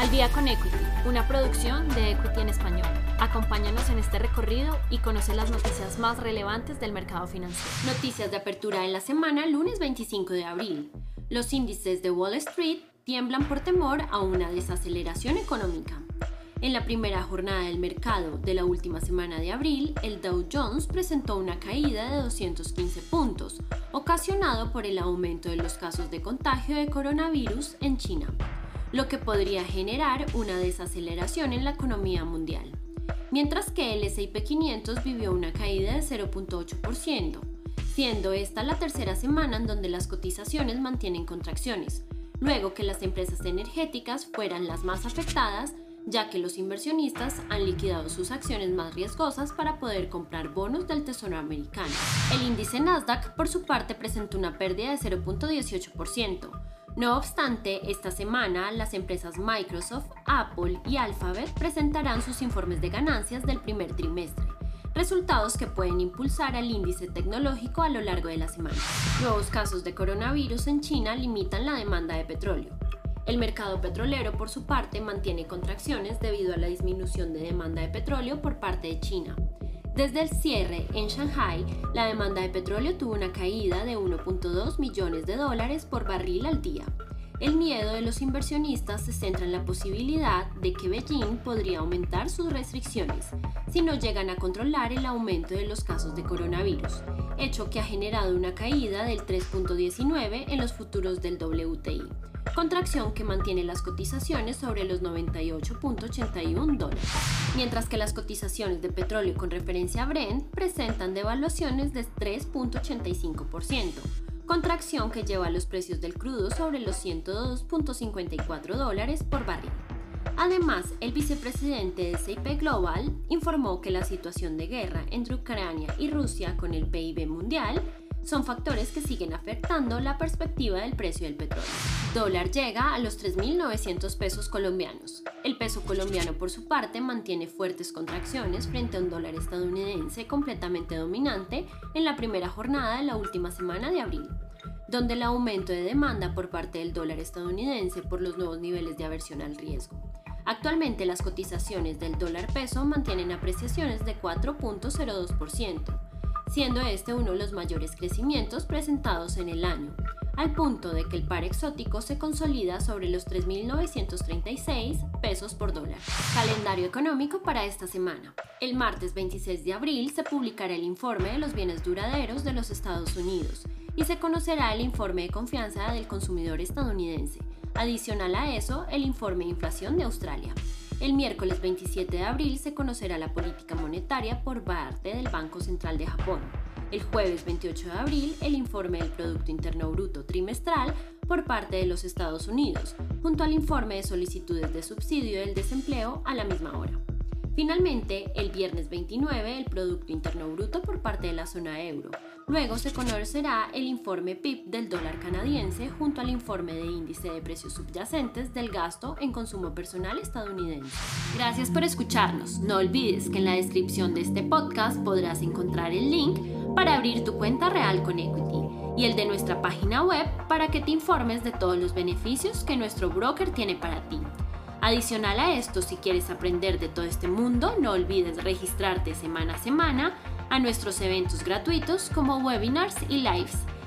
Al día con Equity, una producción de Equity en español. Acompáñanos en este recorrido y conoce las noticias más relevantes del mercado financiero. Noticias de apertura en la semana, lunes 25 de abril. Los índices de Wall Street tiemblan por temor a una desaceleración económica. En la primera jornada del mercado de la última semana de abril, el Dow Jones presentó una caída de 215 puntos, ocasionado por el aumento de los casos de contagio de coronavirus en China, lo que podría generar una desaceleración en la economía mundial. Mientras que el S&P 500 vivió una caída de 0.8%, siendo esta la tercera semana en donde las cotizaciones mantienen contracciones, luego que las empresas energéticas fueran las más afectadas ya que los inversionistas han liquidado sus acciones más riesgosas para poder comprar bonos del Tesoro americano. El índice Nasdaq, por su parte, presentó una pérdida de 0.18%. No obstante, esta semana las empresas Microsoft, Apple y Alphabet presentarán sus informes de ganancias del primer trimestre, resultados que pueden impulsar al índice tecnológico a lo largo de la semana. Nuevos casos de coronavirus en China limitan la demanda de petróleo. El mercado petrolero, por su parte, mantiene contracciones debido a la disminución de demanda de petróleo por parte de China. Desde el cierre en Shanghai, la demanda de petróleo tuvo una caída de 1.2 millones de dólares por barril al día. El miedo de los inversionistas se centra en la posibilidad de que Beijing podría aumentar sus restricciones si no llegan a controlar el aumento de los casos de coronavirus, hecho que ha generado una caída del 3.19 en los futuros del WTI contracción que mantiene las cotizaciones sobre los 98.81 dólares, mientras que las cotizaciones de petróleo con referencia a Brent presentan devaluaciones de 3.85%, contracción que lleva a los precios del crudo sobre los 102.54 dólares por barril. Además, el vicepresidente de CIP Global informó que la situación de guerra entre Ucrania y Rusia con el PIB mundial son factores que siguen afectando la perspectiva del precio del petróleo. Dólar llega a los 3.900 pesos colombianos. El peso colombiano, por su parte, mantiene fuertes contracciones frente a un dólar estadounidense completamente dominante en la primera jornada de la última semana de abril donde el aumento de demanda por parte del dólar estadounidense por los nuevos niveles de aversión al riesgo. Actualmente las cotizaciones del dólar peso mantienen apreciaciones de 4.02%, siendo este uno de los mayores crecimientos presentados en el año, al punto de que el par exótico se consolida sobre los 3.936 pesos por dólar. Calendario económico para esta semana. El martes 26 de abril se publicará el informe de los bienes duraderos de los Estados Unidos y se conocerá el informe de confianza del consumidor estadounidense. Adicional a eso, el informe de inflación de Australia. El miércoles 27 de abril se conocerá la política monetaria por parte del Banco Central de Japón. El jueves 28 de abril, el informe del Producto Interno Bruto trimestral por parte de los Estados Unidos, junto al informe de solicitudes de subsidio del desempleo a la misma hora. Finalmente, el viernes 29, el Producto Interno Bruto por parte de la zona euro. Luego se conocerá el informe PIB del dólar canadiense junto al informe de índice de precios subyacentes del gasto en consumo personal estadounidense. Gracias por escucharnos. No olvides que en la descripción de este podcast podrás encontrar el link para abrir tu cuenta real con Equity y el de nuestra página web para que te informes de todos los beneficios que nuestro broker tiene para ti. Adicional a esto, si quieres aprender de todo este mundo, no olvides registrarte semana a semana a nuestros eventos gratuitos como webinars y lives.